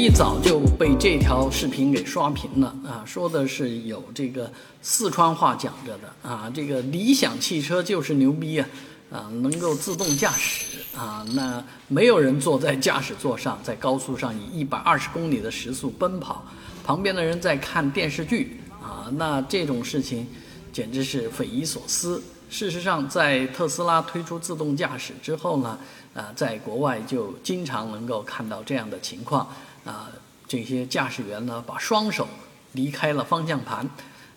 一早就被这条视频给刷屏了啊！说的是有这个四川话讲着的啊，这个理想汽车就是牛逼啊啊，能够自动驾驶啊，那没有人坐在驾驶座上，在高速上以一百二十公里的时速奔跑，旁边的人在看电视剧啊，那这种事情简直是匪夷所思。事实上，在特斯拉推出自动驾驶之后呢，啊，在国外就经常能够看到这样的情况，啊，这些驾驶员呢把双手离开了方向盘，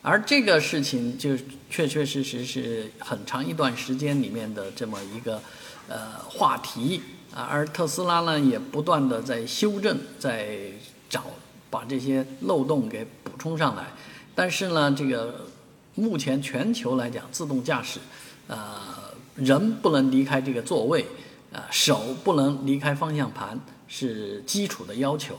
而这个事情就确确实实是很长一段时间里面的这么一个呃话题啊，而特斯拉呢也不断的在修正，在找把这些漏洞给补充上来，但是呢，这个。目前全球来讲，自动驾驶，呃，人不能离开这个座位，啊，手不能离开方向盘，是基础的要求，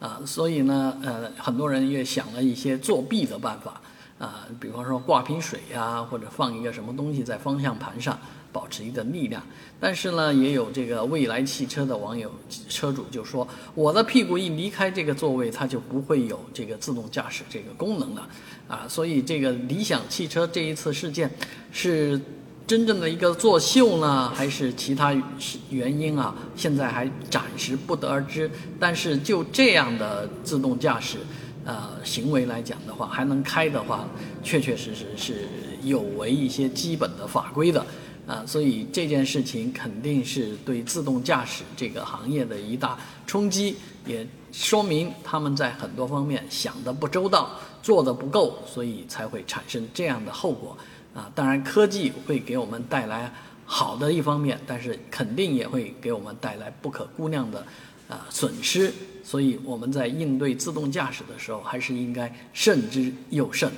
啊，所以呢，呃，很多人也想了一些作弊的办法，啊，比方说挂瓶水呀，或者放一个什么东西在方向盘上。保持一个力量，但是呢，也有这个未来汽车的网友车主就说，我的屁股一离开这个座位，它就不会有这个自动驾驶这个功能了，啊，所以这个理想汽车这一次事件是真正的一个作秀呢，还是其他原因啊？现在还暂时不得而知。但是就这样的自动驾驶呃行为来讲的话，还能开的话，确确实实是有违一些基本的法规的。啊，所以这件事情肯定是对自动驾驶这个行业的一大冲击，也说明他们在很多方面想的不周到，做的不够，所以才会产生这样的后果。啊，当然科技会给我们带来好的一方面，但是肯定也会给我们带来不可估量的啊损失。所以我们在应对自动驾驶的时候，还是应该慎之又慎。